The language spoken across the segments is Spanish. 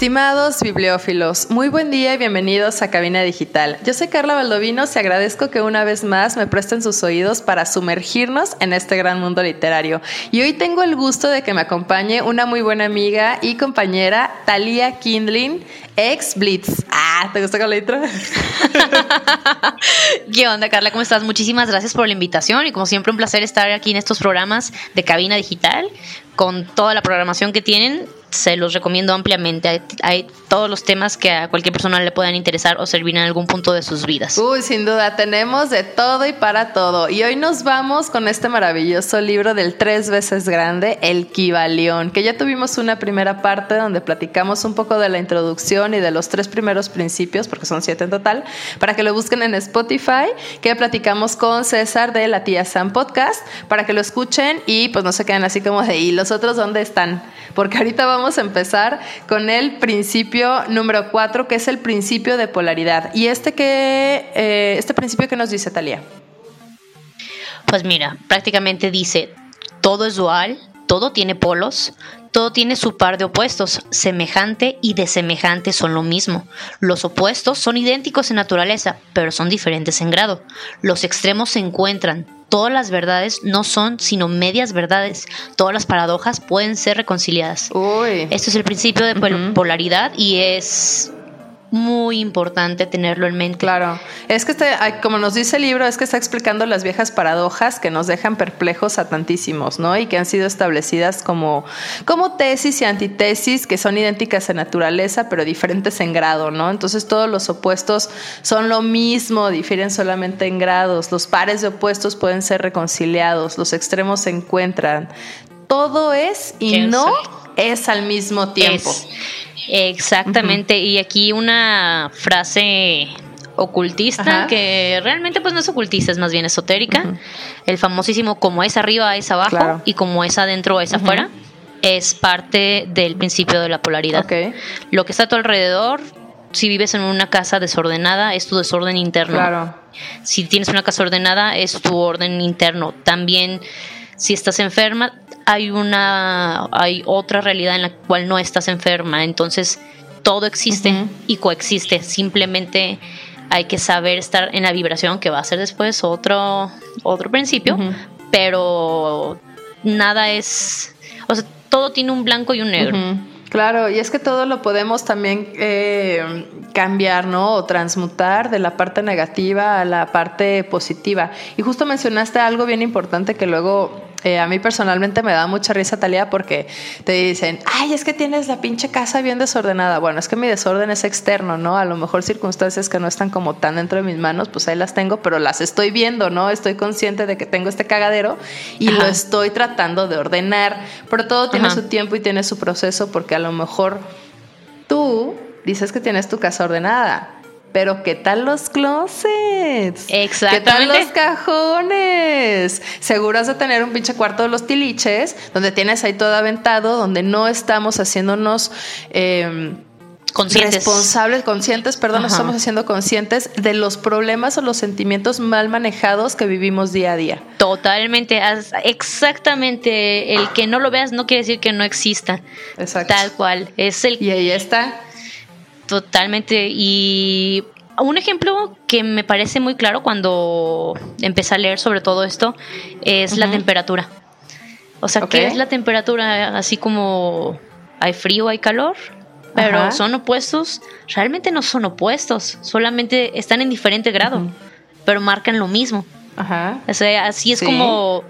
Estimados bibliófilos, muy buen día y bienvenidos a Cabina Digital. Yo soy Carla Valdovinos y agradezco que una vez más me presten sus oídos para sumergirnos en este gran mundo literario. Y hoy tengo el gusto de que me acompañe una muy buena amiga y compañera, Talia Kindlin, ex Blitz. Ah, ¿te gusta con la intro? ¿Qué onda, Carla? ¿Cómo estás? Muchísimas gracias por la invitación y como siempre un placer estar aquí en estos programas de Cabina Digital con toda la programación que tienen se los recomiendo ampliamente. Hay, todos los temas que a cualquier persona le puedan interesar o servir en algún punto de sus vidas. Uy, sin duda, tenemos de todo y para todo. Y hoy nos vamos con este maravilloso libro del tres veces grande, El Kibalión, que ya tuvimos una primera parte donde platicamos un poco de la introducción y de los tres primeros principios, porque son siete en total, para que lo busquen en Spotify, que platicamos con César de la tía Sam Podcast, para que lo escuchen y pues no se queden así como de, ¿y los otros dónde están? Porque ahorita vamos vamos a empezar con el principio número cuatro, que es el principio de polaridad. ¿Y este, que, eh, este principio qué nos dice Talía? Pues mira, prácticamente dice, todo es dual, todo tiene polos, todo tiene su par de opuestos, semejante y desemejante son lo mismo. Los opuestos son idénticos en naturaleza, pero son diferentes en grado. Los extremos se encuentran, todas las verdades no son sino medias verdades. Todas las paradojas pueden ser reconciliadas. Esto es el principio de polaridad y es muy importante tenerlo en mente. Claro, es que este, como nos dice el libro, es que está explicando las viejas paradojas que nos dejan perplejos a tantísimos, ¿no? Y que han sido establecidas como, como tesis y antitesis que son idénticas en naturaleza, pero diferentes en grado, ¿no? Entonces todos los opuestos son lo mismo, difieren solamente en grados. Los pares de opuestos pueden ser reconciliados, los extremos se encuentran. Todo es y no es al mismo tiempo. Exactamente, y aquí una frase ocultista que realmente pues no es ocultista, es más bien esotérica. El famosísimo como es arriba es abajo y como es adentro es afuera es parte del principio de la polaridad. Lo que está a tu alrededor, si vives en una casa desordenada, es tu desorden interno. Si tienes una casa ordenada, es tu orden interno. También si estás enferma, hay una hay otra realidad en la cual no estás enferma, entonces todo existe y coexiste, simplemente hay que saber estar en la vibración que va a ser después otro otro principio, pero nada es, o sea, todo tiene un blanco y un negro. Claro, y es que todo lo podemos también eh, cambiar, ¿no? O transmutar de la parte negativa a la parte positiva. Y justo mencionaste algo bien importante que luego eh, a mí personalmente me da mucha risa, Talía, porque te dicen, ay, es que tienes la pinche casa bien desordenada. Bueno, es que mi desorden es externo, ¿no? A lo mejor circunstancias que no están como tan dentro de mis manos, pues ahí las tengo, pero las estoy viendo, ¿no? Estoy consciente de que tengo este cagadero y lo estoy tratando de ordenar. Pero todo tiene su tiempo y tiene su proceso, porque a lo mejor tú dices que tienes tu casa ordenada pero ¿qué tal los closets? Exactamente. ¿Qué tal los cajones? Seguro has de tener un pinche cuarto de los tiliches, donde tienes ahí todo aventado, donde no estamos haciéndonos... Eh, conscientes. responsables, conscientes, perdón, no estamos haciendo conscientes de los problemas o los sentimientos mal manejados que vivimos día a día. Totalmente, exactamente. El que no lo veas no quiere decir que no exista. Exacto. Tal cual. Es el. Y ahí está. Totalmente. Y un ejemplo que me parece muy claro cuando empecé a leer sobre todo esto es la temperatura. O sea, ¿qué es la temperatura? Así como hay frío, hay calor, pero son opuestos. Realmente no son opuestos, solamente están en diferente grado, pero marcan lo mismo. Ajá. O sea, así es como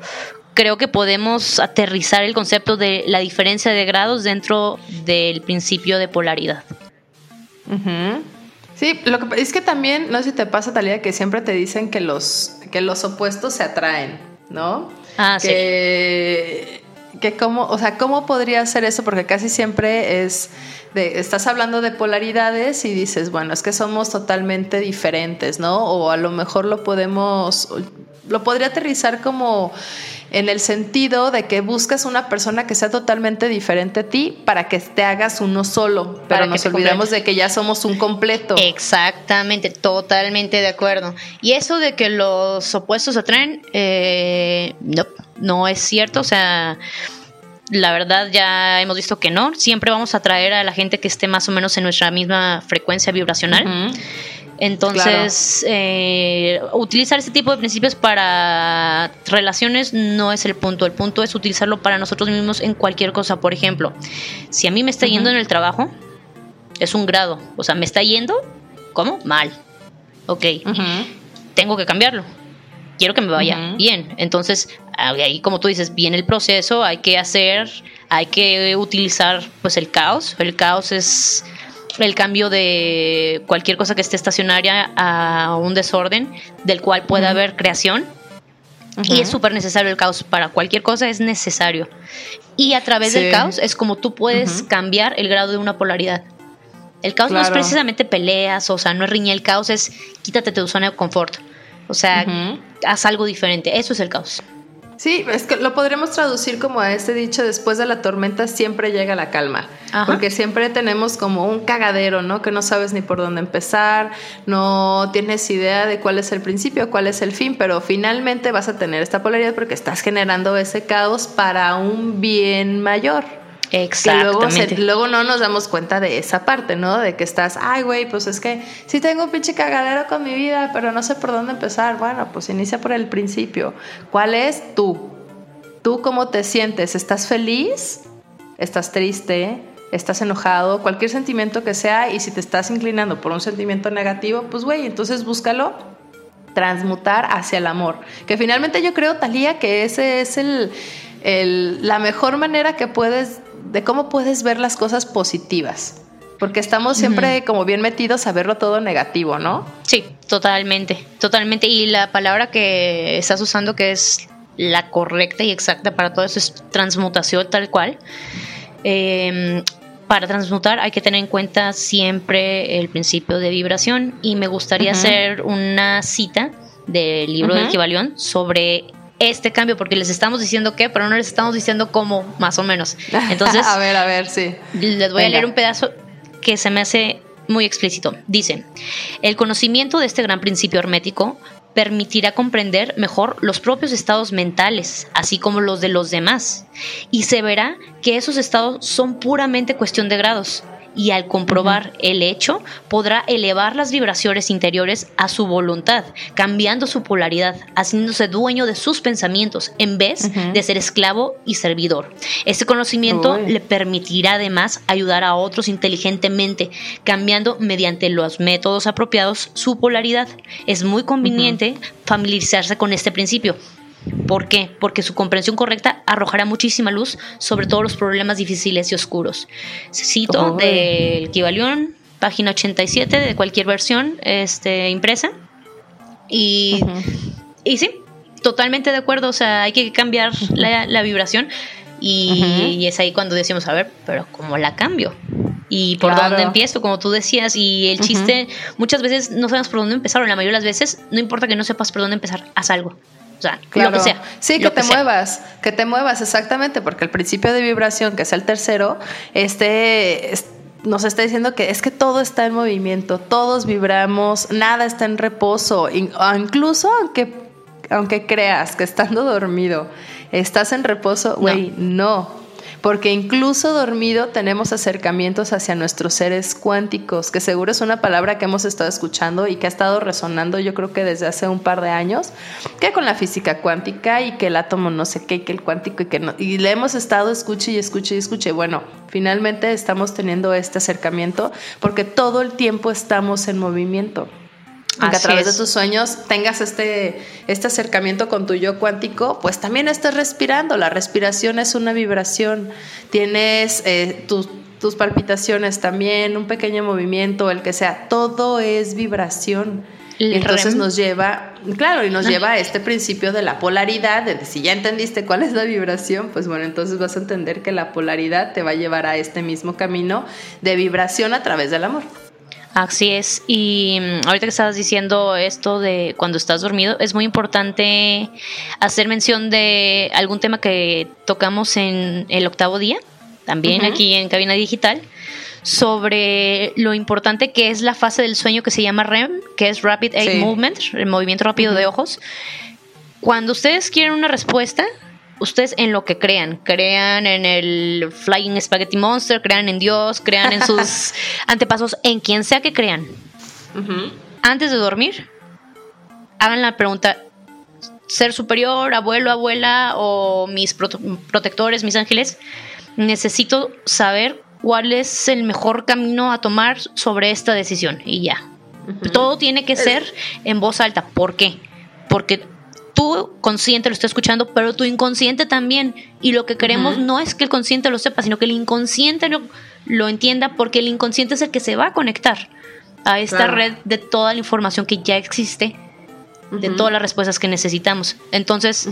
creo que podemos aterrizar el concepto de la diferencia de grados dentro del principio de polaridad. Sí, lo que es que también, no sé si te pasa, Talía, que siempre te dicen que los, que los opuestos se atraen, ¿no? Ah, que, sí. Que cómo, o sea, ¿cómo podría ser eso? Porque casi siempre es de, estás hablando de polaridades y dices, bueno, es que somos totalmente diferentes, ¿no? O a lo mejor lo podemos, lo podría aterrizar como en el sentido de que buscas una persona que sea totalmente diferente a ti para que te hagas uno solo, pero nos olvidamos de que ya somos un completo. Exactamente, totalmente de acuerdo. Y eso de que los opuestos atraen, eh, no, no es cierto, o sea la verdad ya hemos visto que no. Siempre vamos a atraer a la gente que esté más o menos en nuestra misma frecuencia vibracional. Entonces, eh, utilizar este tipo de principios para relaciones no es el punto. El punto es utilizarlo para nosotros mismos en cualquier cosa. Por ejemplo, si a mí me está yendo en el trabajo, es un grado. O sea, me está yendo, ¿cómo? Mal. Ok. Tengo que cambiarlo. Quiero que me vaya bien. Entonces, ahí como tú dices, viene el proceso, hay que hacer, hay que utilizar pues el caos. El caos es el cambio de cualquier cosa que esté estacionaria a un desorden del cual pueda haber creación. Y es súper necesario el caos. Para cualquier cosa es necesario. Y a través del caos es como tú puedes cambiar el grado de una polaridad. El caos no es precisamente peleas, o sea, no es riña. El caos es quítate tu zona de confort. O sea, haz algo diferente. Eso es el caos. Sí, es que lo podremos traducir como a este dicho, después de la tormenta siempre llega la calma, porque siempre tenemos como un cagadero, ¿no? Que no sabes ni por dónde empezar, no tienes idea de cuál es el principio, cuál es el fin, pero finalmente vas a tener esta polaridad porque estás generando ese caos para un bien mayor. Exactamente. luego, no nos damos cuenta de esa parte, ¿no? De que estás, ay, güey, pues es que sí tengo un pinche cagadero con mi vida, pero no sé por dónde empezar. Bueno, pues inicia por el principio. ¿Cuál es tú? ¿Tú cómo te sientes? ¿Estás feliz? ¿Estás triste? ¿Estás enojado? Cualquier sentimiento que sea, y si te estás inclinando por un sentimiento negativo, pues, güey, entonces búscalo transmutar hacia el amor. Que finalmente yo creo, Talía, que ese es el, el, la mejor manera que puedes de cómo puedes ver las cosas positivas. Porque estamos siempre como bien metidos a verlo todo negativo, ¿no? Sí, totalmente, totalmente. Y la palabra que estás usando que es la correcta y exacta para todo eso es transmutación tal cual. Em, para transmutar hay que tener en cuenta siempre el principio de vibración y me gustaría hacer una cita del libro del Kibalión sobre este cambio, porque les estamos diciendo qué, pero no les estamos diciendo cómo, más o menos. Entonces, a ver, a ver, sí. Les voy a leer un pedazo que se me hace muy explícito. Dice, el conocimiento de este gran principio hermético permitirá comprender mejor los propios estados mentales, así como los de los demás, y se verá que esos estados son puramente cuestión de grados, y al comprobar el hecho podrá elevar las vibraciones interiores a su voluntad, cambiando su polaridad, haciéndose dueño de sus pensamientos en vez de ser esclavo y servidor. Este conocimiento le permitirá además ayudar a otros inteligentemente, cambiando mediante los métodos apropiados su polaridad. Es muy conveniente familiarizarse con este principio ¿Por qué? Porque su comprensión correcta arrojará muchísima luz sobre todos los problemas difíciles y oscuros. Cito del Kibalión, página 87 de cualquier versión este, impresa. Y, y sí, totalmente de acuerdo. O sea, hay que cambiar la, vibración. Y, es ahí cuando decimos, a ver, pero ¿cómo la cambio? y por dónde empiezo, como tú decías. Y el chiste, muchas veces no sabemos por dónde empezar, o la mayoría de las veces, no importa que no sepas por dónde empezar, haz algo. O sea, lo que sea. Sí, que te muevas, que te muevas, exactamente, porque el principio de vibración, que es el tercero, este, nos está diciendo que es que todo está en movimiento, todos vibramos, nada está en reposo, incluso aunque, aunque creas que estando dormido estás en reposo, güey, no porque incluso dormido tenemos acercamientos hacia nuestros seres cuánticos, que seguro es una palabra que hemos estado escuchando y que ha estado resonando yo creo que desde hace un par de años, que con la física cuántica y que el átomo no sé qué, y que el cuántico y que no, y le hemos estado escuche y escuche y escuche. Bueno, finalmente estamos teniendo este acercamiento porque todo el tiempo estamos en movimiento que a través de tus sueños tengas este, este acercamiento con tu yo cuántico, pues también estás respirando. La respiración es una vibración. Tienes eh, tus, tus palpitaciones también, un pequeño movimiento, el que sea. Todo es vibración. y entonces nos lleva, claro, y nos lleva a este principio de la polaridad, de si ya entendiste cuál es la vibración, pues bueno, entonces vas a entender que la polaridad te va a llevar a este mismo camino de vibración a través del amor. Así es. Y mm, ahorita que estabas diciendo esto de cuando estás dormido, es muy importante hacer mención de algún tema que tocamos en el octavo día, también aquí en Cabina Digital, sobre lo importante que es la fase del sueño que se llama REM, que es Rapid Eye Movement, el movimiento rápido de ojos. Cuando ustedes quieren una respuesta, ustedes en lo que crean, crean en el Flying Spaghetti Monster, crean en Dios, crean en sus antepasos, en quien sea que crean. Antes de dormir, hagan la pregunta, ser superior, abuelo, abuela o mis protectores, mis ángeles, necesito saber cuál es el mejor camino a tomar sobre esta decisión y ya. Todo tiene que ser en voz alta. ¿Por qué? Porque tú consciente lo está escuchando, pero tu inconsciente también. Y lo que queremos no es que el consciente lo sepa, sino que el inconsciente lo, entienda, porque el inconsciente es el que se va a conectar a esta red de toda la información que ya existe, de todas las respuestas que necesitamos. Entonces,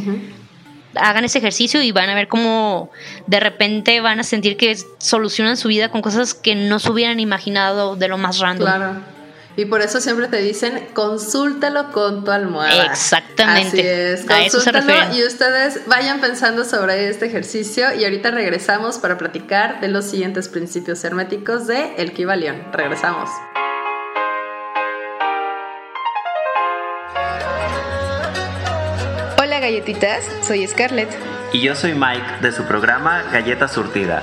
hagan ese ejercicio y van a ver cómo de repente van a sentir que solucionan su vida con cosas que no se hubieran imaginado de lo más random. Claro. Y por eso siempre te dicen, consúltalo con tu almohada. Exactamente. Así es, consúltalo y ustedes vayan pensando sobre este ejercicio y ahorita regresamos para platicar de los siguientes principios herméticos de El Kibalión. Regresamos. galletitas, soy Scarlett. Y yo soy Mike de su programa Galleta Surtida.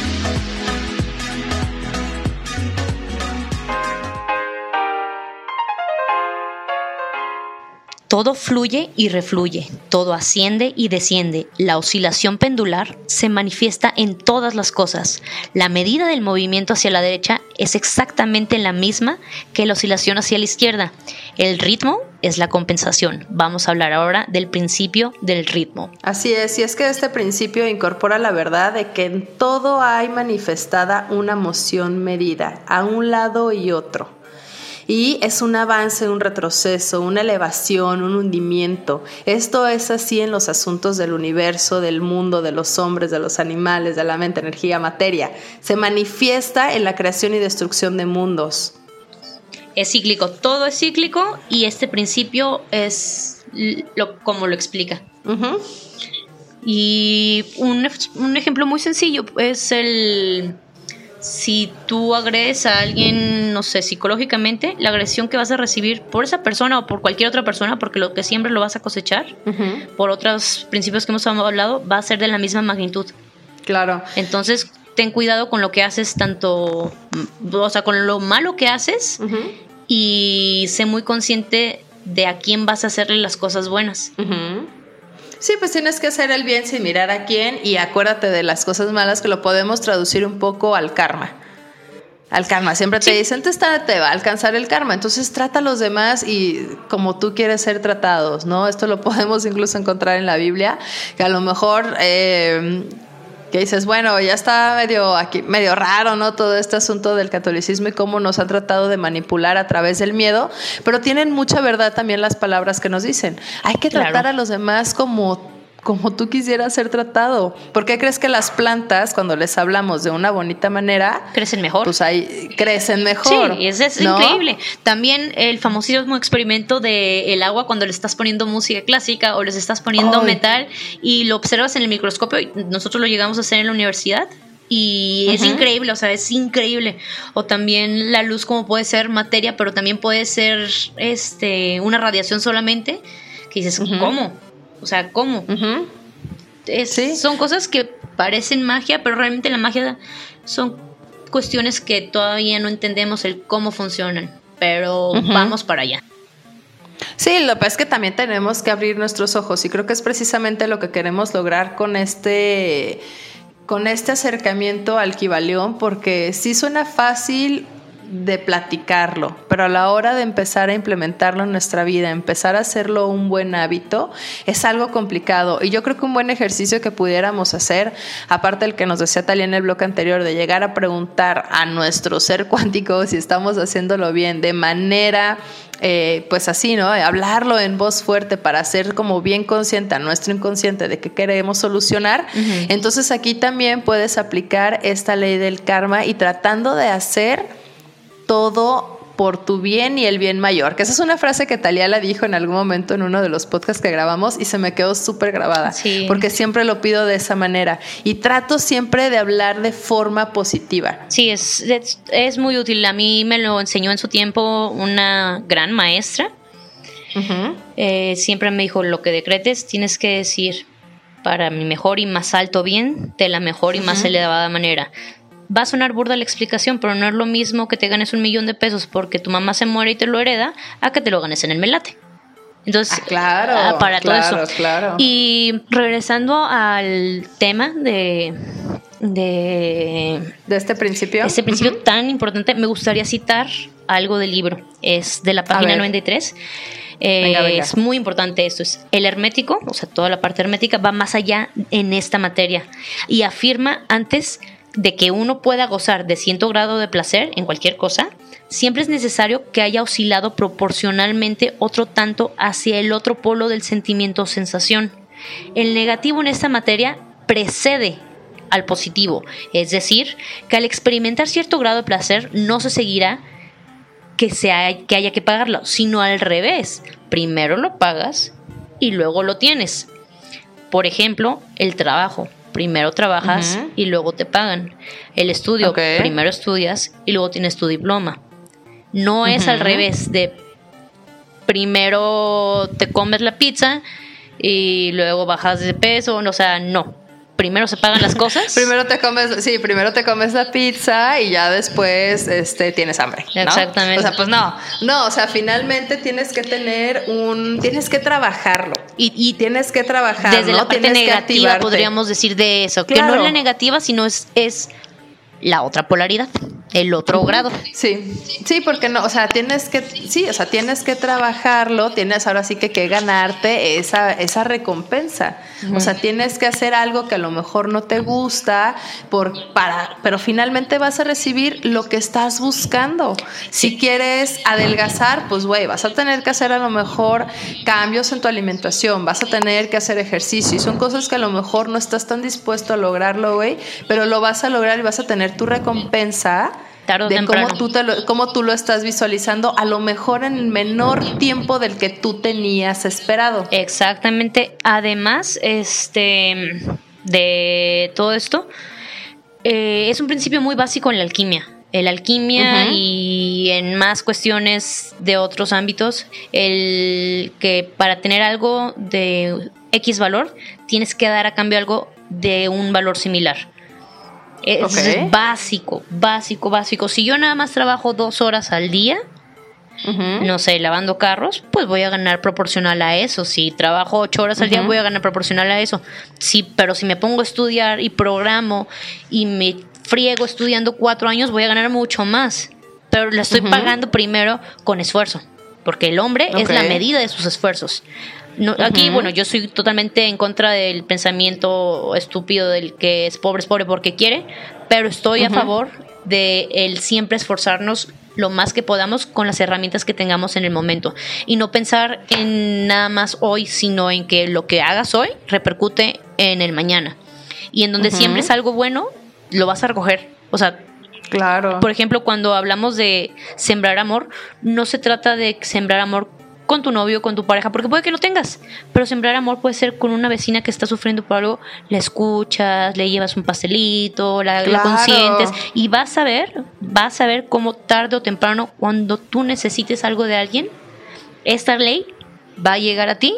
Todo fluye y refluye, todo asciende y desciende. La oscilación pendular se manifiesta en todas las cosas. La medida del movimiento hacia la derecha es exactamente la misma que la oscilación hacia la izquierda. El ritmo es la compensación. Vamos a hablar ahora del principio del ritmo. Así es, y es que este principio incorpora la verdad de que en todo hay manifestada una moción medida, a un lado y otro y es un avance, un retroceso, una elevación, un hundimiento. Esto es así en los asuntos del universo, del mundo, de los hombres, de los animales, de la mente, energía, materia. Se manifiesta en la creación y destrucción de mundos. Es cíclico, todo es cíclico y este principio es lo, como lo explica. Y un, un ejemplo muy sencillo es el si tú agredes a alguien, no sé, psicológicamente, la agresión que vas a recibir por esa persona o por cualquier otra persona, porque lo que siempre lo vas a cosechar, por otros principios que hemos hablado, va a ser de la misma magnitud. Claro. Entonces, ten cuidado con lo que haces, tanto, o sea, con lo malo que haces y sé muy consciente de a quién vas a hacerle las cosas buenas. Sí, pues tienes que hacer el bien sin mirar a quién y acuérdate de las cosas malas que lo podemos traducir un poco al karma. Al karma, siempre te dicen, te, te va a alcanzar el karma, entonces trata a los demás y como tú quieres ser tratados, ¿no? Esto lo podemos incluso encontrar en la Biblia, que a lo mejor eh, que dices, bueno, ya está medio aquí, medio raro, ¿no? Todo este asunto del catolicismo y cómo nos han tratado de manipular a través del miedo, pero tienen mucha verdad también las palabras que nos dicen. Hay que tratar a los demás como como tú quisieras ser tratado. ¿Por qué crees que las plantas, cuando les hablamos de una bonita manera, crecen mejor? Pues ahí crecen mejor. Sí, eso es increíble. También el famosísimo experimento de el agua cuando le estás poniendo música clásica o les estás poniendo metal y lo observas en el microscopio. Nosotros lo llegamos a hacer en la universidad y es increíble, o sea, es increíble. O también la luz como puede ser materia, pero también puede ser este una radiación solamente, que dices, ¿cómo? O sea, ¿cómo? Son cosas que parecen magia, pero realmente la magia son cuestiones que todavía no entendemos el cómo funcionan, pero vamos para allá. Sí, lo que pasa es que también tenemos que abrir nuestros ojos y creo que es precisamente lo que queremos lograr con este con este acercamiento al Kibaleón porque sí suena fácil de platicarlo, pero a la hora de empezar a implementarlo en nuestra vida, empezar a hacerlo un buen hábito, es algo complicado. Y yo creo que un buen ejercicio que pudiéramos hacer, aparte del que nos decía Talia en el bloque anterior, de llegar a preguntar a nuestro ser cuántico si estamos haciéndolo bien, de manera eh, pues así, ¿no? Hablarlo en voz fuerte para ser como bien consciente a nuestro inconsciente de que queremos solucionar. Entonces aquí también puedes aplicar esta ley del karma y tratando de hacer todo por tu bien y el bien mayor. Que esa es una frase que Talia la dijo en algún momento en uno de los podcasts que grabamos y se me quedó súper grabada. Porque siempre lo pido de esa manera. Y trato siempre de hablar de forma positiva. Sí, es, es, muy útil. A mí me lo enseñó en su tiempo una gran maestra. Eh, siempre me dijo, lo que decretes tienes que decir para mi mejor y más alto bien, de la mejor y más elevada manera va a sonar burda la explicación, pero no es lo mismo que te ganes un millón de pesos porque tu mamá se muere y te lo hereda a que te lo ganes en el melate. Entonces, ah, claro, ah, para todo eso. Claro. Y regresando al tema de, de, de este principio. Este principio tan importante, me gustaría citar algo del libro. Es de la página 93. Eh, es muy importante esto. Es el hermético, o sea, toda la parte hermética va más allá en esta materia y afirma antes de que uno pueda gozar de cierto grado de placer en cualquier cosa, siempre es necesario que haya oscilado proporcionalmente otro tanto hacia el otro polo del sentimiento o sensación. El negativo en esta materia precede al positivo, es decir, que al experimentar cierto grado de placer no se seguirá que, que haya que pagarlo, sino al revés, primero lo pagas y luego lo tienes. Por ejemplo, el trabajo primero trabajas y luego te pagan. El estudio, primero estudias y luego tienes tu diploma. No es al revés de primero te comes la pizza y luego bajas de peso, o sea, no primero se pagan las cosas. primero te comes, sí, primero te comes la pizza y ya después este, tienes hambre. Exactamente. O sea, pues no, no, o sea, finalmente tienes que tener un, tienes que trabajarlo y, tienes que trabajar. Desde la parte negativa podríamos decir de eso, que no es la negativa, sino es, es la otra polaridad el otro grado. Sí, sí, porque no, o sea, tienes que, sí, o sea, tienes que trabajarlo, tienes ahora sí que que ganarte esa, esa recompensa. O sea, tienes que hacer algo que a lo mejor no te gusta, por, para, pero finalmente vas a recibir lo que estás buscando. Si quieres adelgazar, pues güey, vas a tener que hacer a lo mejor cambios en tu alimentación, vas a tener que hacer ejercicio. Y son cosas que a lo mejor no estás tan dispuesto a lograrlo, güey, pero lo vas a lograr y vas a tener tu recompensa de cómo tú, lo, cómo tú lo estás visualizando, a lo mejor en el menor tiempo del que tú tenías esperado. Exactamente. Además, este de todo esto, eh, es un principio muy básico en la alquimia. En la alquimia y en más cuestiones de otros ámbitos, el que para tener algo de X valor, tienes que dar a cambio algo de un valor similar. Es básico, básico, básico. Si yo nada más trabajo dos horas al día, no sé, lavando carros, pues voy a ganar proporcional a eso. Si trabajo ocho horas al día, voy a ganar proporcional a eso. Sí, pero si me pongo a estudiar y programo y me friego estudiando cuatro años, voy a ganar mucho más. Pero le estoy pagando primero con esfuerzo, porque el hombre es la medida de sus esfuerzos. No, Aquí, bueno, yo soy totalmente en contra del pensamiento estúpido del que es pobre es pobre porque quiere, pero estoy a favor de el siempre esforzarnos lo más que podamos con las herramientas que tengamos en el momento y no pensar en nada más hoy, sino en que lo que hagas hoy repercute en el mañana. Y en donde siempre es algo bueno, lo vas a recoger. O sea, Claro. Por ejemplo, cuando hablamos de sembrar amor, no se trata de sembrar amor con tu novio, con tu pareja, porque puede que no tengas, pero sembrar amor puede ser con una vecina que está sufriendo por algo, la escuchas, le llevas un pastelito, la, consientes y vas a ver, vas a ver cómo tarde o temprano, cuando tú necesites algo de alguien, esta ley va a llegar a ti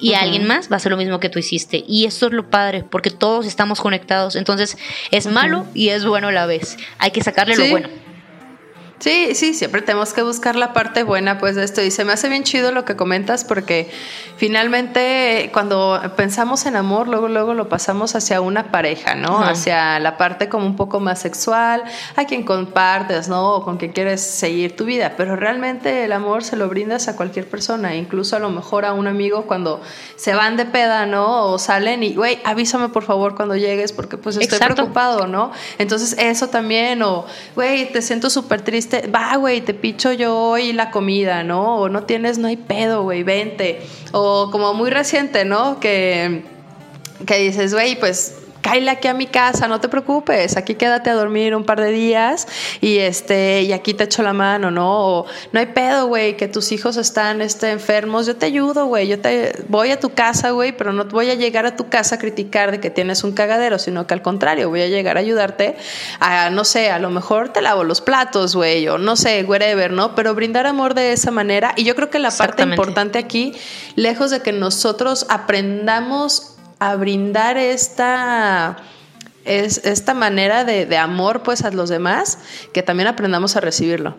y alguien más va a hacer lo mismo que tú hiciste. Y esto es lo padre, porque todos estamos conectados. Entonces, es malo y es bueno a la vez. Hay que sacarle lo bueno. Sí, sí, siempre tenemos que buscar la parte buena pues de esto y se me hace bien chido lo que comentas porque finalmente cuando pensamos en amor luego luego lo pasamos hacia una pareja, ¿no? Hacia la parte como un poco más sexual, a quien compartes, ¿no? O con quien quieres seguir tu vida, pero realmente el amor se lo brindas a cualquier persona, incluso a lo mejor a un amigo cuando se van de peda, ¿no? O salen y, güey, avísame por favor cuando llegues porque pues estoy preocupado, ¿no? Entonces eso también, o, güey, te siento súper triste va, güey, te picho yo hoy la comida, ¿no? O no tienes, no hay pedo, güey, vente. O como muy reciente, ¿no? Que, que dices, güey, pues cáile aquí a mi casa, no te preocupes, aquí quédate a dormir un par de días y este y aquí te echo la mano, ¿no? no hay pedo, güey, que tus hijos están este, enfermos, yo te ayudo, güey, yo te voy a tu casa, güey, pero no voy a llegar a tu casa a criticar de que tienes un cagadero, sino que al contrario, voy a llegar a ayudarte a, no sé, a lo mejor te lavo los platos, güey, o no sé, whatever, ¿no? Pero brindar amor de esa manera y yo creo que la parte importante aquí, lejos de que nosotros aprendamos a brindar esta, es, esta manera de, amor pues a los demás, que también aprendamos a recibirlo.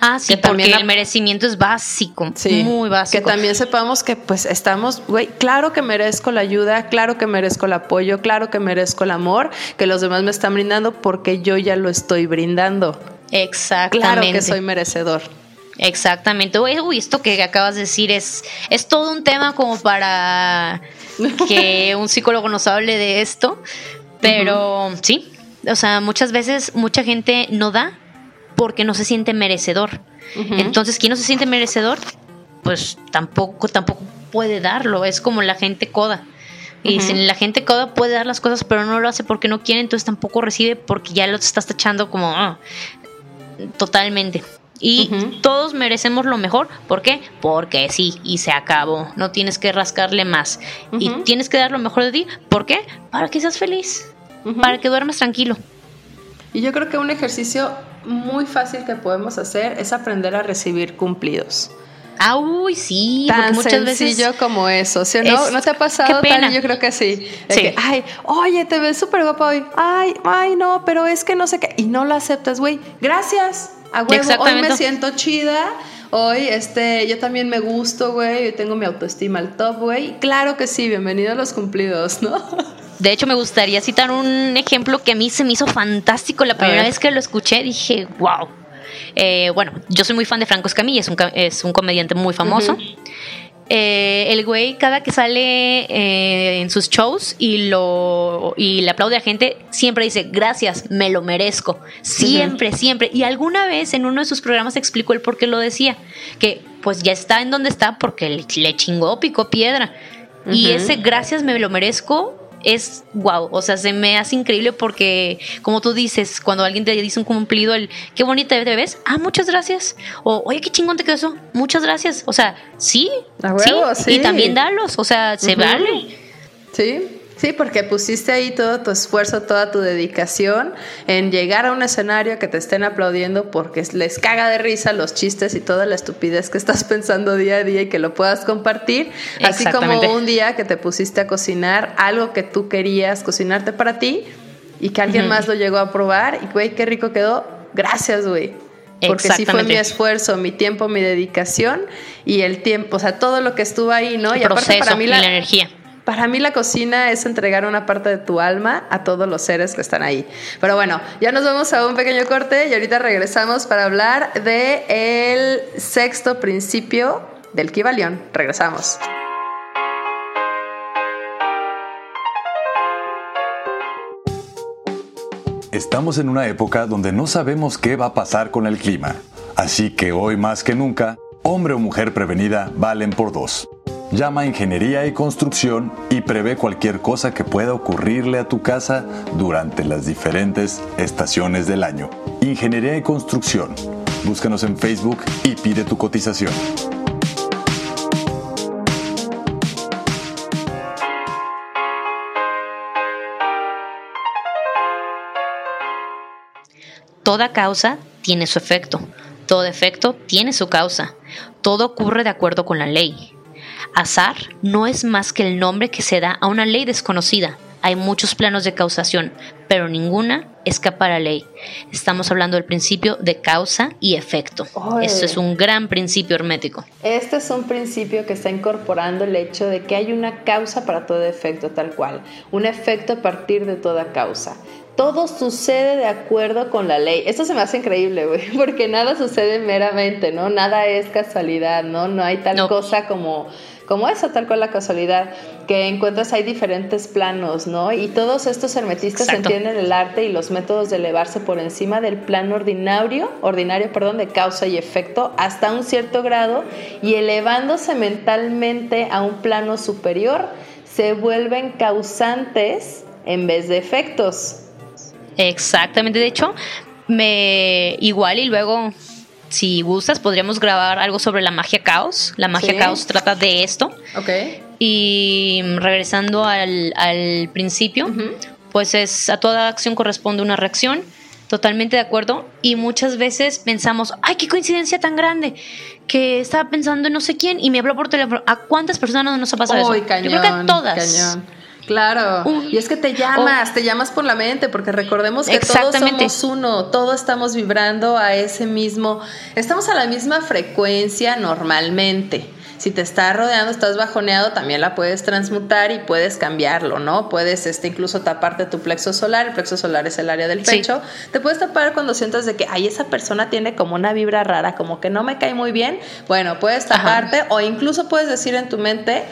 Ah, sí, porque el merecimiento es básico, muy básico. Que también sepamos que pues estamos, güey, claro que merezco la ayuda, claro que merezco el apoyo, claro que merezco el amor que los demás me están brindando porque yo ya lo estoy brindando. Exactamente. Claro que soy merecedor. Exactamente. Uy, esto que acabas de decir es, es todo un tema como para que un psicólogo nos hable de esto, pero sí, o sea, muchas veces mucha gente no da porque no se siente merecedor. Entonces, quien no se siente merecedor, pues tampoco, tampoco puede darlo. Es como la gente coda. Y si la gente coda puede dar las cosas, pero no lo hace porque no quiere, entonces tampoco recibe porque ya lo estás tachando como ah, totalmente. Y todos merecemos lo mejor. ¿Por qué? Porque sí, y se acabó. No tienes que rascarle más. Y tienes que dar lo mejor de ti. ¿Por qué? Para que seas feliz. Para que duermas tranquilo. Y yo creo que un ejercicio muy fácil que podemos hacer es aprender a recibir cumplidos. Ah, uy, sí. Tan muchas sencillo como eso. no? ¿No te ha pasado? Qué Yo creo que sí. sí. ay, oye, te ves súper guapo hoy. Ay, ay, no, pero es que no sé qué. Y no lo aceptas, güey. Gracias a huevo, hoy me siento chida. Hoy, este, yo también me gusto, güey. Yo tengo mi autoestima al top, güey. Claro que sí, bienvenido a los cumplidos, ¿no? De hecho, me gustaría citar un ejemplo que a mí se me hizo fantástico. La primera vez que lo escuché dije, wow. Eh, bueno, yo soy muy fan de Franco Escamilla, es un, es un comediante muy famoso. Eh, el güey cada que sale eh, en sus shows y lo y le aplaude a gente siempre dice gracias me lo merezco siempre siempre. Y alguna vez en uno de sus programas explicó el por qué lo decía que pues ya está en donde está porque le, le chingó picó piedra. Y ese gracias me lo merezco es wow, o sea, se me hace increíble porque, como tú dices, cuando alguien te dice un cumplido, el qué bonita te ves, ah, muchas gracias, o oye, qué chingón te quedó eso, muchas gracias, o sea, sí, sí, y también dalos, o sea, se vale. Sí. Sí, porque pusiste ahí todo tu esfuerzo, toda tu dedicación en llegar a un escenario que te estén aplaudiendo porque les caga de risa los chistes y toda la estupidez que estás pensando día a día y que lo puedas compartir. Así como un día que te pusiste a cocinar algo que tú querías cocinarte para ti y que alguien más lo llegó a probar y, güey, qué rico quedó. Gracias, güey. Porque sí fue mi esfuerzo, mi tiempo, mi dedicación y el tiempo, o sea, todo lo que estuvo ahí, ¿no? y aparte para mí la energía para mí la cocina es entregar una parte de tu alma a todos los seres que están ahí. Pero bueno, ya nos vamos a un pequeño corte y ahorita regresamos para hablar de el sexto principio del Kibalión. Regresamos. Estamos en una época donde no sabemos qué va a pasar con el clima. Así que hoy más que nunca, hombre o mujer prevenida valen por dos. Llama a Ingeniería y Construcción y prevé cualquier cosa que pueda ocurrirle a tu casa durante las diferentes estaciones del año. Ingeniería y Construcción. Búscanos en Facebook y pide tu cotización. Toda causa tiene su efecto. Todo efecto tiene su causa. Todo ocurre de acuerdo con la ley. Azar no es más que el nombre que se da a una ley desconocida. Hay muchos planos de causación, pero ninguna escapa a la ley. Estamos hablando del principio de causa y efecto. Eso es un gran principio hermético. Este es un principio que está incorporando el hecho de que hay una causa para todo efecto tal cual, un efecto a partir de toda causa todo sucede de acuerdo con la ley. Esto se me hace increíble, güey, porque nada sucede meramente, ¿no? Nada es casualidad, ¿no? No hay tal cosa como como eso, tal cual la casualidad, que encuentras hay diferentes planos, ¿no? Y todos estos hermetistas entienden el arte y los métodos de elevarse por encima del plano ordinario, ordinario, perdón, de causa y efecto hasta un cierto grado y elevándose mentalmente a un plano superior, se vuelven causantes en vez de efectos. Exactamente, de hecho, me igual y luego si gustas podríamos grabar algo sobre la magia caos. La magia caos trata de esto. Ok. Y regresando al, principio, pues es a toda acción corresponde una reacción. Totalmente de acuerdo. Y muchas veces pensamos, ay, qué coincidencia tan grande. Que estaba pensando en no sé quién y me habló por teléfono. ¿A cuántas personas no nos ha pasado eso? Cañón, Yo creo que a todas. Cañón. Claro, y es que te llamas, te llamas por la mente, porque recordemos que todos somos uno, todos estamos vibrando a ese mismo, estamos a la misma frecuencia normalmente. Si te está rodeando, estás bajoneado, también la puedes transmutar y puedes cambiarlo, ¿no? Puedes este, incluso taparte tu plexo solar, el plexo solar es el área del pecho. Te puedes tapar cuando sientas de que, ay, esa persona tiene como una vibra rara, como que no me cae muy bien. Bueno, puedes taparte o incluso puedes decir en tu mente,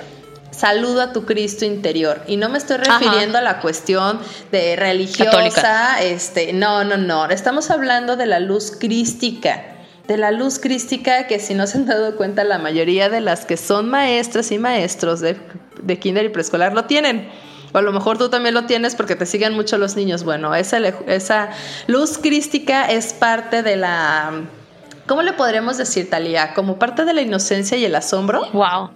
saludo a tu Cristo interior. Y no me estoy refiriendo a la cuestión de religiosa, este, no, no, no. Estamos hablando de la luz crística. De la luz crística que si no se han dado cuenta la mayoría de las que son maestras y maestros de, de kinder y preescolar lo tienen. O a lo mejor tú también lo tienes porque te siguen mucho los niños. Bueno, esa, esa luz crística es parte de la... ¿Cómo le podremos decir, Talía? Como parte de la inocencia y el asombro. Wow.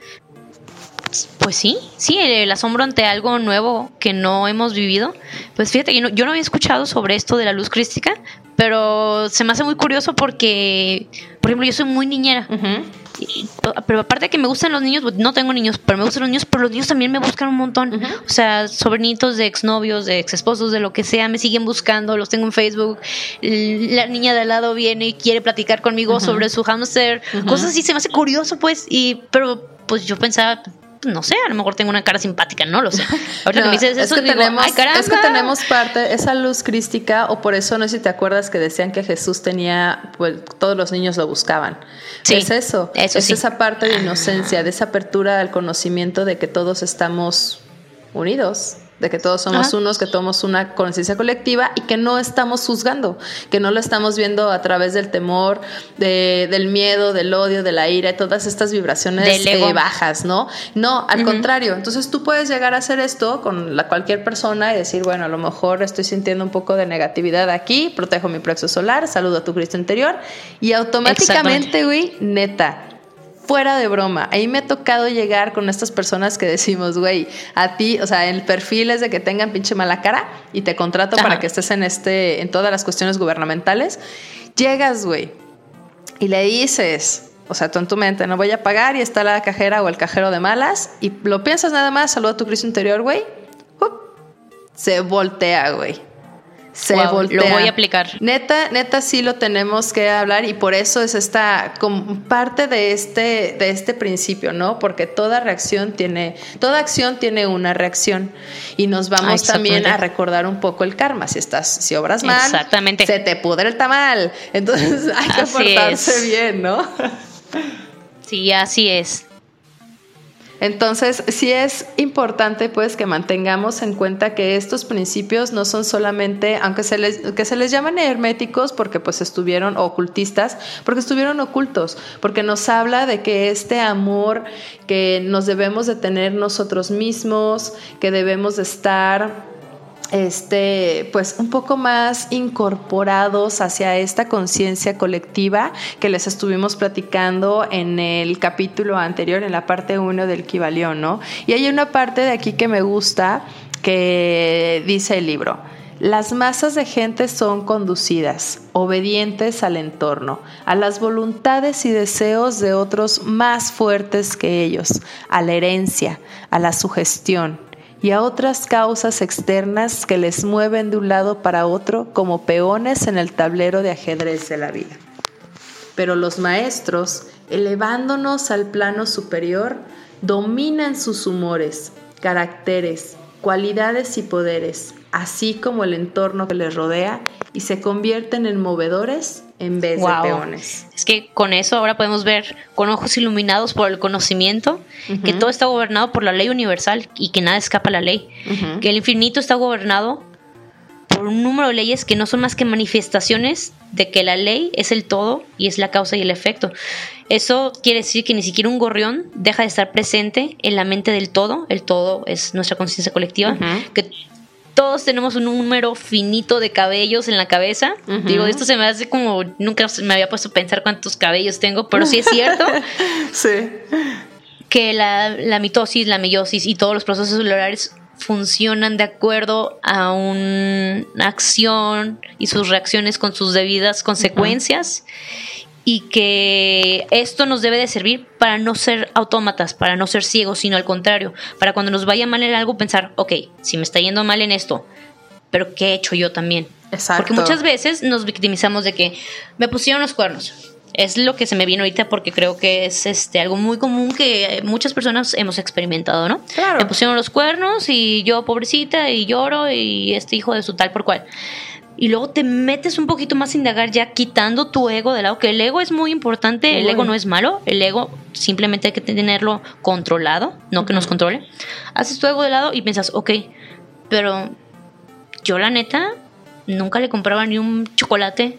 Pues sí, sí, el asombro ante algo nuevo que no hemos vivido. Pues fíjate, yo no, yo no había escuchado sobre esto de la luz crística, pero se me hace muy curioso porque, por ejemplo, yo soy muy niñera. pero aparte de que me gustan los niños, no tengo niños, pero me gustan los niños, pero los niños también me buscan un montón. O sea, sobrinitos de exnovios, de exesposos, de lo que sea, me siguen buscando, los tengo en Facebook. La niña de al lado viene y quiere platicar conmigo sobre su hamster, cosas así, se me hace curioso, pues, y pero pues yo pensaba, no sé, a lo mejor tengo una cara simpática, no lo sé. Ahorita que me dices eso, es que, tenemos, es que tenemos parte, esa luz crística, o por eso no sé si te acuerdas que decían que Jesús tenía, pues todos los niños lo buscaban. Sí, es eso, eso es esa parte de inocencia, de esa apertura al conocimiento de que todos estamos unidos de que todos somos unos, que tomamos una conciencia colectiva y que no estamos juzgando, que no lo estamos viendo a través del temor, de, del miedo, del odio, de la ira, todas estas vibraciones eh, bajas, ¿no? No, al contrario. Entonces tú puedes llegar a hacer esto con la, cualquier persona y decir, bueno, a lo mejor estoy sintiendo un poco de negatividad aquí, protejo mi plexo solar, saludo a tu Cristo interior y automáticamente, güey, neta, fuera de broma. Ahí me ha tocado llegar con estas personas que decimos, güey, a ti, o sea, el perfil es de que tengan pinche mala cara y te contrato para que estés en este, en todas las cuestiones gubernamentales. Llegas, güey, y le dices, o sea, tú en tu mente, no voy a pagar y está la cajera o el cajero de malas y lo piensas nada más, saludo a tu Cristo interior, güey. Se voltea, güey se Lo voy a aplicar. Neta, neta sí lo tenemos que hablar y por eso es esta como parte de este de este principio, ¿no? Porque toda reacción tiene toda acción tiene una reacción y nos vamos también a recordar un poco el karma, si estás si obras mal, Exactamente. se te pudre el tamal. Entonces, hay que portarse bien, ¿no? Sí, así es. Entonces, sí es importante pues que mantengamos en cuenta que estos principios no son solamente, aunque se les, que se les llaman herméticos porque pues estuvieron ocultistas, porque estuvieron ocultos, porque nos habla de que este amor que nos debemos de tener nosotros mismos, que debemos de estar este, pues un poco más incorporados hacia esta conciencia colectiva que les estuvimos platicando en el capítulo anterior, en la parte 1 del Kibalión, ¿no? Y hay una parte de aquí que me gusta que dice el libro. Las masas de gente son conducidas, obedientes al entorno, a las voluntades y deseos de otros más fuertes que ellos, a la herencia, a la sugestión, y a otras causas externas que les mueven de un lado para otro como peones en el tablero de ajedrez de la vida. Pero los maestros, elevándonos al plano superior, dominan sus humores, caracteres, cualidades y poderes, así como el entorno que les rodea, y se convierten en movedores en vez de peones. Es que con eso ahora podemos ver con ojos iluminados por el conocimiento que todo está gobernado por la ley universal y que nada escapa a la ley. Que el infinito está gobernado por un número de leyes que no son más que manifestaciones de que la ley es el todo y es la causa y el efecto. Eso quiere decir que ni siquiera un gorrión deja de estar presente en la mente del todo. El todo es nuestra conciencia colectiva. Que todos tenemos un número finito de cabellos en la cabeza. Digo, esto se me hace como nunca me había puesto a pensar cuántos cabellos tengo, pero sí es cierto. sí. Que la, la mitosis, la meiosis y todos los procesos celulares funcionan de acuerdo a una acción y sus reacciones con sus debidas consecuencias y que esto nos debe de servir para no ser autómatas, para no ser ciegos, sino al contrario, para cuando nos vaya mal en algo pensar, ok, si me está yendo mal en esto, pero ¿qué he hecho yo también? Exacto. Porque muchas veces nos victimizamos de que me pusieron los cuernos. Es lo que se me vino ahorita porque creo que es este algo muy común que muchas personas hemos experimentado, ¿no? Claro. Me pusieron los cuernos y yo pobrecita y lloro y este hijo de su tal por cual y luego te metes un poquito más a indagar ya quitando tu ego de lado, que el ego es muy importante, el ego no es malo, el ego simplemente hay que tenerlo controlado, no que nos controle. Haces tu ego de lado y piensas, ok, pero yo la neta nunca le compraba ni un chocolate.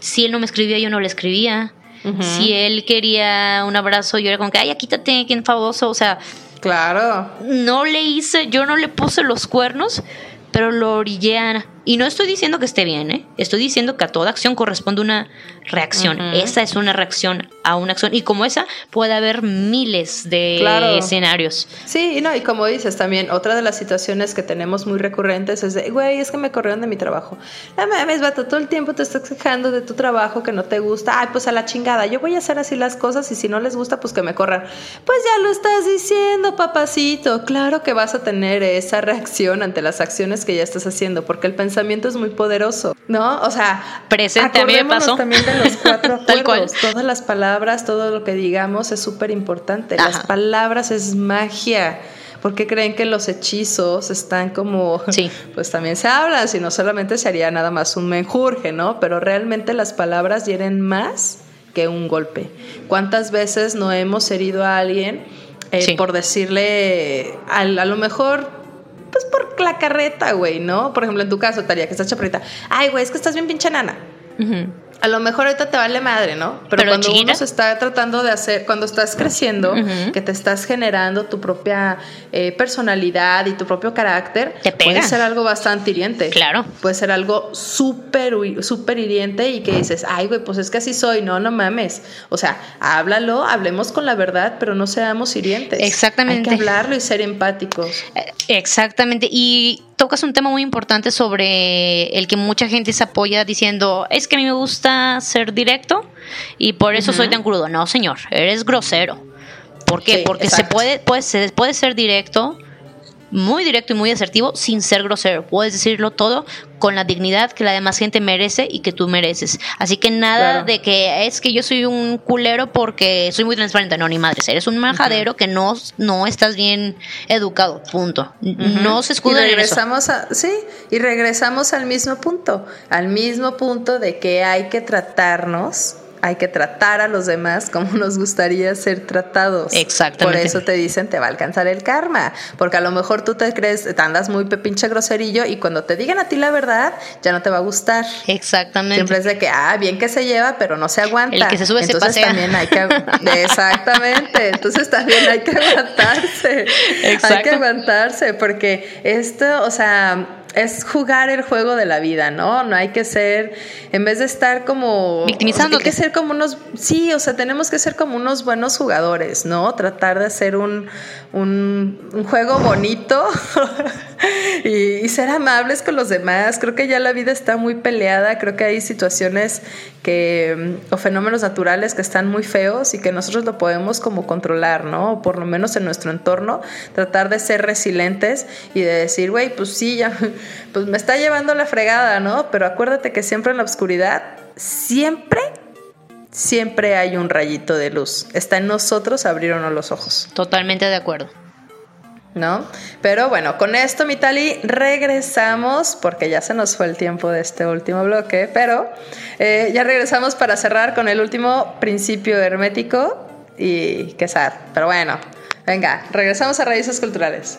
Si él no me escribía, yo no le escribía. Si él quería un abrazo, yo era como que, ay, quítate, qué famoso. O sea, claro. No le hice, yo no le puse los cuernos, pero lo orillé a y no estoy diciendo que esté bien, ¿eh? estoy diciendo que a toda acción corresponde una reacción. Esa es una reacción a una acción. Y como esa, puede haber miles de escenarios. Sí, y no, y como dices también, otra de las situaciones que tenemos muy recurrentes es de, güey, es que me corrieron de mi trabajo. No mames, vato, todo el tiempo te estás quejando de tu trabajo que no te gusta. Ay, pues a la chingada, yo voy a hacer así las cosas y si no les gusta, pues que me corran. Pues ya lo estás diciendo, papacito. Claro que vas a tener esa reacción ante las acciones que ya estás haciendo, porque el pensamiento pensamiento es muy poderoso, ¿no? O sea, presente a mí me pasó. también de los cuatro Tal cual. Todas las palabras, todo lo que digamos es súper importante. Las palabras es magia. porque creen que los hechizos están como, sí. pues también se hablan, si no solamente sería nada más un menjurje, ¿no? Pero realmente las palabras hieren más que un golpe. ¿Cuántas veces no hemos herido a alguien eh, por decirle, a, a lo mejor pues por la carreta, güey, ¿no? Por ejemplo, en tu caso, Taría, que estás chaparrita. Ay, güey, es que estás bien pinche nana a lo mejor ahorita te vale madre, ¿no? Pero, cuando uno se está tratando de hacer, cuando estás creciendo, que te estás generando tu propia eh, personalidad y tu propio carácter, puede ser algo bastante hiriente. Claro. Puede ser algo súper, súper hiriente y que dices, ay, güey, pues es que así soy, no, no mames. O sea, háblalo, hablemos con la verdad, pero no seamos hirientes. Exactamente. Hay que hablarlo y ser empáticos. Eh, exactamente. Y tocas un tema muy importante sobre el que mucha gente se apoya diciendo, es que a mí me gusta ser directo y por eso soy tan crudo. No, señor, eres grosero. ¿Por qué? Porque se puede, puede, se puede ser directo muy directo y muy asertivo sin ser grosero. Puedes decirlo todo con la dignidad que la demás gente merece y que tú mereces. Así que nada de que es que yo soy un culero porque soy muy transparente. No, ni madre. Eres un majadero que no, no estás bien educado. Punto. No se escuda y regresamos a Sí, y regresamos al mismo punto. Al mismo punto de que hay que tratarnos hay que tratar a los demás como nos gustaría ser tratados. Exactamente. Por eso te dicen te va a alcanzar el karma, porque a lo mejor tú te crees, te andas muy pinche groserillo y cuando te digan a ti la verdad ya no te va a aguantar. Exactamente. Siempre es de que, ah, bien que se lleva, pero no se aguanta. El que se sube Entonces se también hay que Exactamente. Entonces también hay que aguantarse. Exacto. Hay que aguantarse porque esto, o sea, es jugar el juego de la vida, ¿no? No hay que ser, en vez de estar como... Victimizando. hay que ser como unos, sí, o sea, tenemos que ser como unos buenos jugadores, ¿no? Tratar de hacer un, un, juego bonito y, ser amables con los demás. Creo que ya la vida está muy peleada, creo que hay situaciones que, o fenómenos naturales que están muy feos y que nosotros lo podemos como controlar, ¿no? O por lo menos en nuestro entorno, tratar de ser resilientes y de decir, güey, pues sí, ya, pues me está llevando la fregada, ¿no? Pero acuérdate que siempre en la oscuridad, siempre siempre hay un rayito de luz. Está en nosotros abrir o no los ojos. Totalmente de acuerdo. ¿No? Pero bueno, con esto, Mitali, regresamos, porque ya se nos fue el tiempo de este último bloque, pero eh, ya regresamos para cerrar con el último principio hermético y que sad. Pero bueno, venga, regresamos a Raíces Culturales.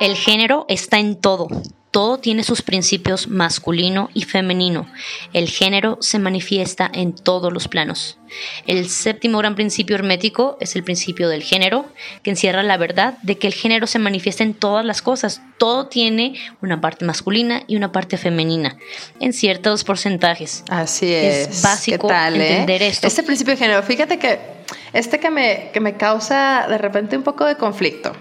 El género está en todo. Todo tiene sus principios masculino y femenino. El género se manifiesta en todos los planos. El séptimo gran principio hermético es el principio del género, que encierra la verdad de que el género se manifiesta en todas las cosas. Todo tiene una parte masculina y una parte femenina, en ciertos porcentajes. Así es. Es básico eh? entender esto. Este principio de género, fíjate que este que me, que me causa de repente un poco de conflicto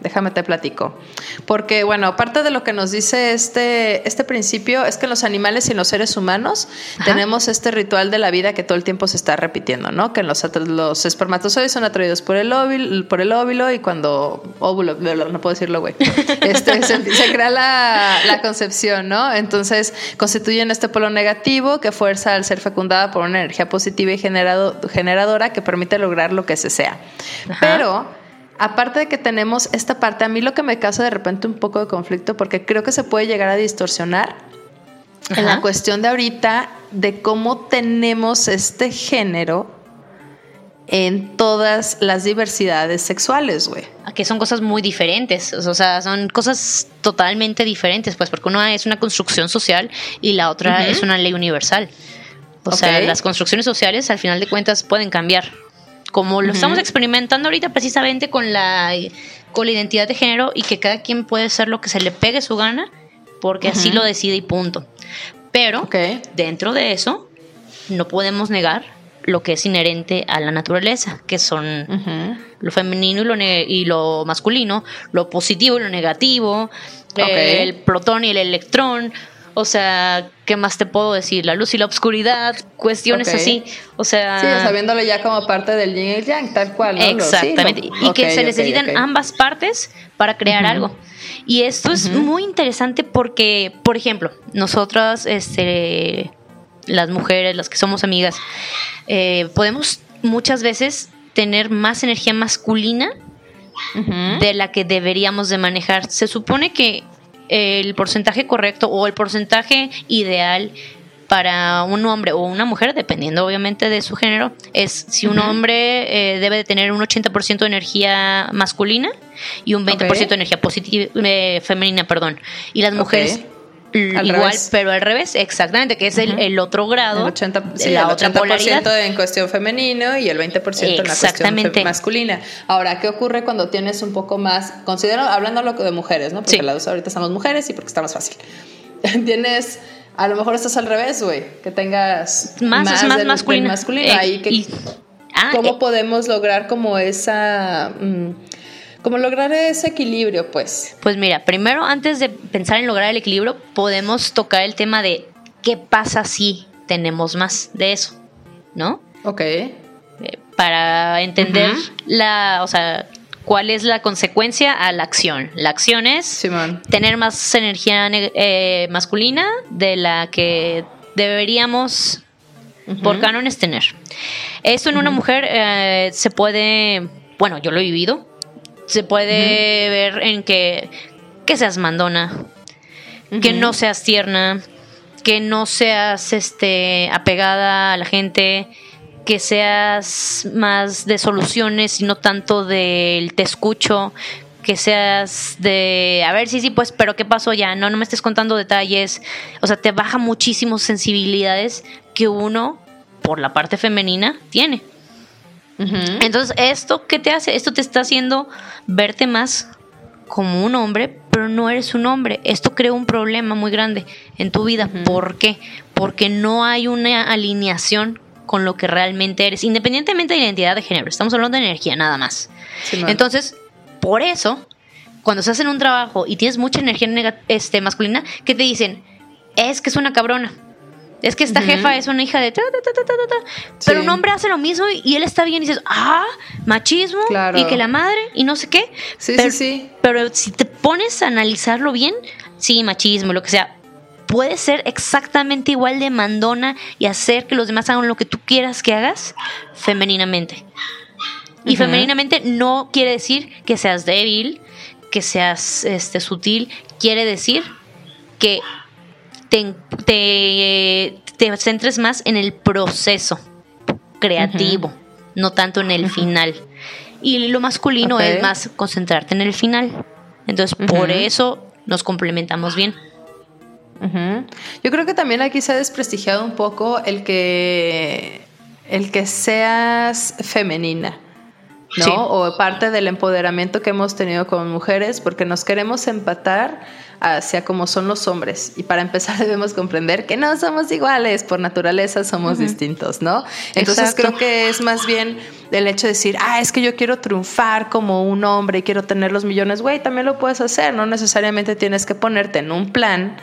déjame te platico. Porque, bueno, parte de lo que nos dice este, este principio es que los animales y los seres humanos tenemos este ritual de la vida que todo el tiempo se está repitiendo, ¿no? Que los, los espermatozoides son atraídos por el óvulo, por el óvulo y cuando óvulo, no puedo decirlo, güey, este, se, crea la, la, concepción, ¿no? Entonces constituyen este polo negativo que fuerza al ser fecundada por una energía positiva y generado, generadora que permite lograr lo que se sea. Pero aparte de que tenemos esta parte, a mí lo que me causa de repente un poco de conflicto, porque creo que se puede llegar a distorsionar en la cuestión de ahorita de cómo tenemos este género en todas las diversidades sexuales, güey. Que son cosas muy diferentes, o sea, son cosas totalmente diferentes, pues, porque una es una construcción social y la otra es una ley universal. O sea, las construcciones sociales al final de cuentas pueden cambiar como lo estamos experimentando ahorita precisamente con la, con la identidad de género y que cada quien puede ser lo que se le pegue su gana, porque así lo decide y punto. Pero dentro de eso, no podemos negar lo que es inherente a la naturaleza, que son lo femenino y lo, y lo masculino, lo positivo y lo negativo, el protón y el electrón, o sea, ¿qué más te puedo decir? La luz y la oscuridad, cuestiones así. O sea. Sí, sabiéndolo ya como parte del yin y yang, tal cual. Exactamente. y que se necesitan ambas partes para crear algo. Y esto es muy interesante porque, por ejemplo, nosotras, este, las mujeres, las que somos amigas, eh, podemos muchas veces tener más energía masculina de la que deberíamos de manejar. Se supone que el porcentaje correcto o el porcentaje ideal para un hombre o una mujer, dependiendo obviamente de su género, es si un hombre eh, debe de tener un 80% de energía masculina y un 20% de energía positiva, eh, femenina, perdón. Y las mujeres igual, pero al revés, exactamente, que es el, otro grado, el 80, la otra polaridad. en cuestión femenino y el 20% en la cuestión masculina. Ahora, ¿qué ocurre cuando tienes un poco más, considero, hablando de mujeres, ¿no? Porque la dos ahorita somos mujeres y porque está más fácil. tienes, a lo mejor estás al revés, güey, que tengas más, más, más masculino. ahí que, ah, ¿Cómo eh. podemos lograr como esa... Mm, ¿Cómo lograr ese equilibrio, pues? Pues mira, primero antes de pensar en lograr el equilibrio, podemos tocar el tema de qué pasa si tenemos más de eso, ¿no? Ok. Eh, para entender la, o sea, cuál es la consecuencia a la acción. La acción es tener más energía eh, masculina de la que deberíamos, por cánones, tener. Esto en una mujer eh, se puede, bueno, yo lo he vivido, se puede ver en que que seas mandona, que no seas tierna, que no seas este apegada a la gente, que seas más de soluciones y no tanto del te escucho, que seas de, a ver, sí, sí, pues, pero ¿qué pasó ya? No, no me estés contando detalles. O sea, te baja muchísimas sensibilidades que uno, por la parte femenina, tiene. Entonces, ¿esto qué te hace? Esto te está haciendo verte más como un hombre, pero no eres un hombre. Esto crea un problema muy grande en tu vida. ¿Por qué? Porque no hay una alineación con lo que realmente eres, independientemente de la identidad de género. Estamos hablando de energía nada más. Entonces, por eso, cuando estás en un trabajo y tienes mucha energía este, masculina, ¿qué te dicen? Es que es una cabrona. Es que esta jefa es una hija de... Ta, Pero un hombre hace lo mismo y, él está bien y dices, ah, machismo y que la madre y no sé qué. Sí, pero, sí, sí. Pero si te pones a analizarlo bien, sí, machismo, lo que sea. Puede ser exactamente igual de mandona y hacer que los demás hagan lo que tú quieras que hagas femeninamente. Y femeninamente no quiere decir que seas débil, que seas este, sutil, quiere decir que te, te, centres más en el proceso creativo, no tanto en el final. Y lo masculino es más concentrarte en el final. Entonces, por eso nos complementamos bien. Yo creo que también aquí se ha desprestigiado un poco el que el que seas femenina. ¿no? O parte del empoderamiento que hemos tenido como mujeres, porque nos queremos empatar hacia cómo son los hombres. Y para empezar debemos comprender que no somos iguales, por naturaleza somos distintos, ¿no? Entonces creo que es más bien el hecho de decir, ah, es que yo quiero triunfar como un hombre y quiero tener los millones, güey, también lo puedes hacer, no necesariamente tienes que ponerte en un plan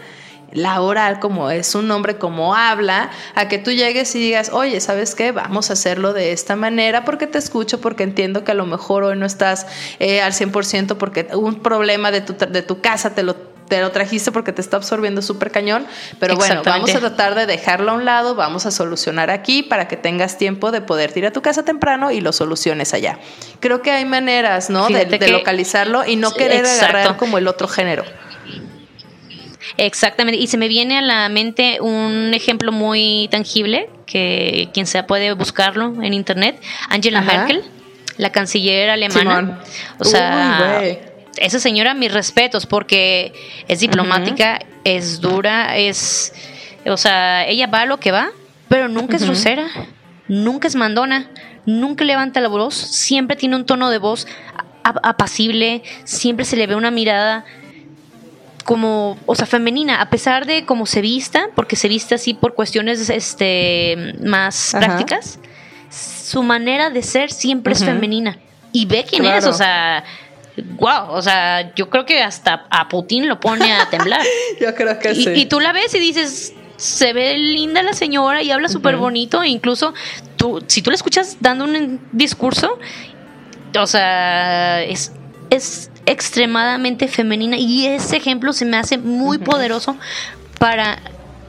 laboral, como es un hombre, como habla, a que tú llegues y digas, oye, ¿sabes qué? Vamos a hacerlo de esta manera porque te escucho, porque entiendo que a lo mejor hoy no estás eh, al 100% porque un problema de tu, de tu casa te lo te lo trajiste porque te está absorbiendo súper cañón, pero bueno, vamos a tratar de dejarlo a un lado, vamos a solucionar aquí para que tengas tiempo de poder ir a tu casa temprano y lo soluciones allá. Creo que hay maneras, ¿no? de, localizarlo y no querer agarrar como el otro género. Exactamente, y se me viene a la mente un ejemplo muy tangible, que quien sea puede buscarlo en internet, Angela Merkel, la canciller alemana. O sea, esa señora, mis respetos, porque es diplomática, es dura, es, o sea, ella va a lo que va, pero nunca es grosera, nunca es mandona, nunca levanta la voz, siempre tiene un tono de voz apacible, siempre se le ve una mirada como, o sea, femenina, a pesar de cómo se vista, porque se viste así por cuestiones este, más prácticas, su manera de ser siempre es femenina. Y ve quién es, o sea, wow, o sea, yo creo que hasta a Putin lo pone a temblar. yo creo que y, sí. Y tú la ves y dices, se ve linda la señora y habla súper bonito, e incluso tú, si tú la escuchas dando un discurso, o sea, es, es extremadamente femenina y ese ejemplo se me hace muy poderoso para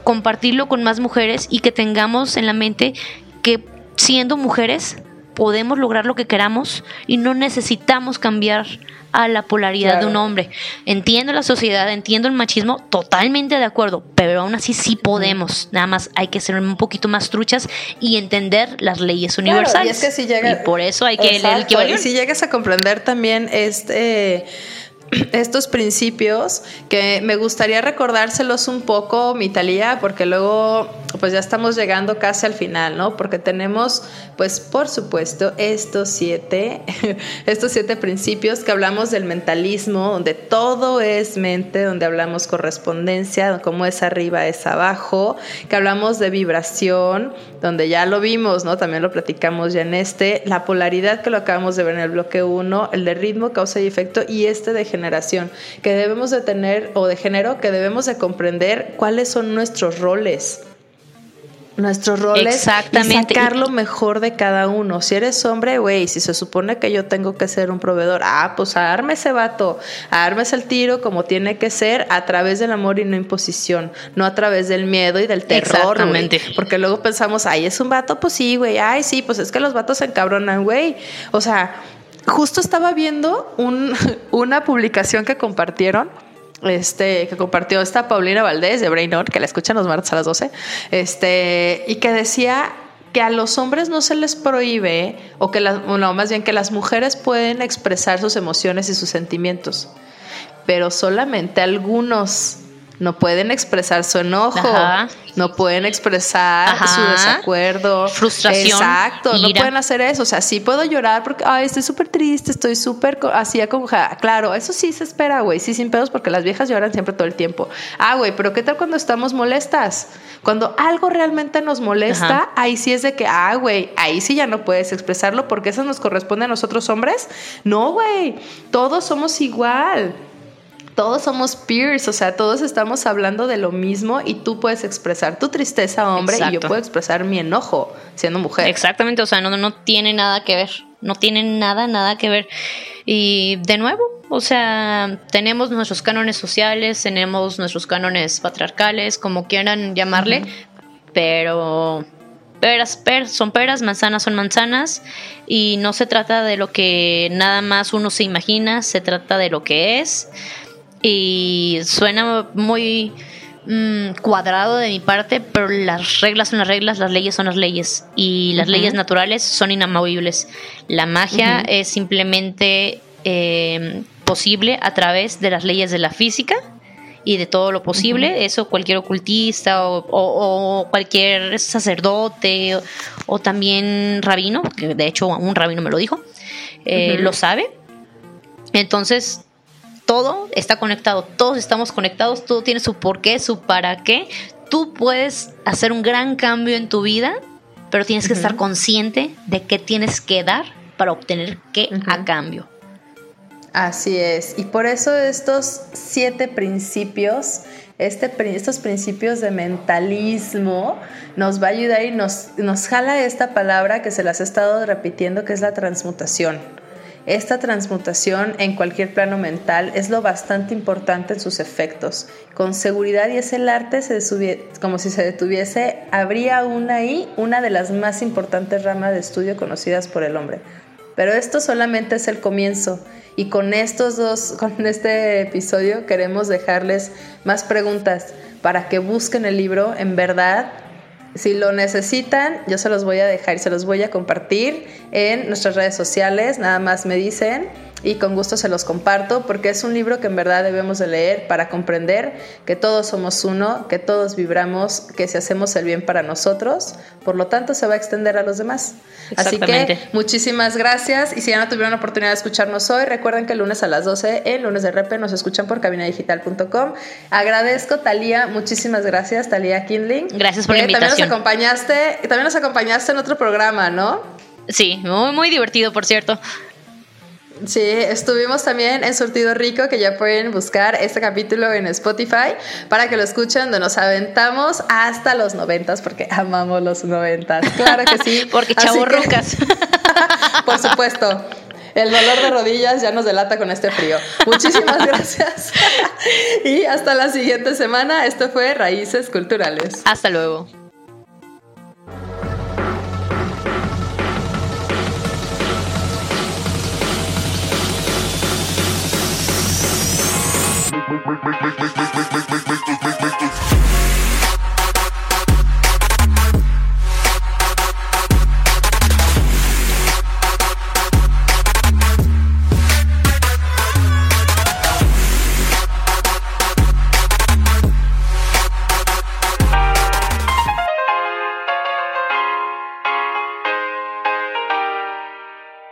compartirlo con más mujeres y que tengamos en la mente que siendo mujeres podemos lograr lo que queramos y no necesitamos cambiar a la polaridad de un hombre. Entiendo la sociedad, entiendo el machismo, totalmente de acuerdo, pero aún así sí podemos. Nada más hay que ser un poquito más truchas y entender las leyes universales. y, es que si llega, y por eso hay que leer el Y si llegas a comprender también este estos principios que me gustaría recordárselos un poco, mi Talía, porque luego pues ya estamos llegando casi al final, ¿no? Porque tenemos pues por supuesto estos siete, estos siete principios que hablamos del mentalismo, donde todo es mente, donde hablamos correspondencia, como es arriba es abajo, que hablamos de vibración, donde ya lo vimos, ¿no? También lo platicamos ya en este, la polaridad que lo acabamos de ver en el bloque 1, el de ritmo, causa y efecto y este de generación, que debemos de tener, o de género, que debemos de comprender cuáles son nuestros roles nuestros roles Exactamente. y sacar lo mejor de cada uno. Si eres hombre, güey, si se supone que yo tengo que ser un proveedor, ah, pues arme ese vato, armes el tiro como tiene que ser a través del amor y no imposición, no a través del miedo y del terror, Exactamente. Porque luego pensamos, ay, es un vato, pues sí, güey, ay, sí, pues es que los vatos se encabronan, güey. O sea, justo estaba viendo un, una publicación que compartieron este, que compartió esta Paulina Valdés de Brain que la escuchan los martes a las 12, este, y que decía que a los hombres no se les prohíbe, o que no, más bien que las mujeres pueden expresar sus emociones y sus sentimientos, pero solamente algunos no pueden expresar su enojo, no pueden expresar su desacuerdo, frustración, exacto, no pueden hacer eso, o sea, sí puedo llorar porque ay, estoy súper triste, estoy súper así acongojada, claro, eso sí se espera, güey, sí sin pedos porque las viejas lloran siempre todo el tiempo. Ah, güey, pero ¿qué tal cuando estamos molestas? Cuando algo realmente nos molesta, ahí sí es de que, ah, güey, ahí sí ya no puedes expresarlo porque eso nos corresponde a nosotros hombres. No, güey, todos somos igual todos somos peers, o sea, todos estamos hablando de lo mismo y tú puedes expresar tu tristeza, hombre, y yo puedo expresar mi enojo siendo mujer. Exactamente, o sea, no, no tiene nada que ver, no tiene nada, nada que ver. Y de nuevo, o sea, tenemos nuestros cánones sociales, tenemos nuestros cánones patriarcales, como quieran llamarle, pero peras, per, son peras, manzanas son manzanas y no se trata de lo que nada más uno se imagina, se trata de lo que es y suena muy mm, cuadrado de mi parte, pero las reglas son las reglas, las leyes son las leyes y las leyes naturales son inamovibles. La magia es simplemente eh, posible a través de las leyes de la física y de todo lo posible. Eso cualquier ocultista o, cualquier sacerdote o, también rabino, que de hecho un rabino me lo dijo, eh, lo sabe. Entonces, todo está conectado, todos estamos conectados, todo tiene su porqué, su para qué. Tú puedes hacer un gran cambio en tu vida, pero tienes que estar consciente de qué tienes que dar para obtener qué a cambio. Así es, y por eso estos siete principios, este, estos principios de mentalismo nos va a ayudar y nos, nos jala esta palabra que se las he estado repitiendo, que es la transmutación. Esta transmutación en cualquier plano mental es lo bastante importante en sus efectos. Con seguridad y es el arte se como si se detuviese, habría aún ahí una de las más importantes ramas de estudio conocidas por el hombre. Pero esto solamente es el comienzo y con estos dos, con este episodio queremos dejarles más preguntas para que busquen el libro en verdad si lo necesitan, yo se los voy a dejar y se los voy a compartir en nuestras redes sociales. Nada más me dicen y con gusto se los comparto porque es un libro que en verdad debemos de leer para comprender que todos somos uno, que todos vibramos, que si hacemos el bien para nosotros, por lo tanto se va a extender a los demás. Así que muchísimas gracias y si ya no tuvieron la oportunidad de escucharnos hoy, recuerden que el lunes a las 12 en lunes de repe nos escuchan por cabinadigital.com. Agradezco Talía, muchísimas gracias Talía Kindling. Gracias por la invitación. También nos acompañaste, también nos acompañaste en otro programa, ¿no? Sí, muy, muy divertido, por cierto. Sí, estuvimos también en Surtido Rico, que ya pueden buscar este capítulo en Spotify para que lo escuchen, donde nos aventamos hasta los noventas, porque amamos los noventas. Claro que sí. porque rocas. por supuesto. El dolor de rodillas ya nos delata con este frío. Muchísimas gracias. y hasta la siguiente semana. Esto fue Raíces Culturales. Hasta luego. make, make, make, make, make, make, make.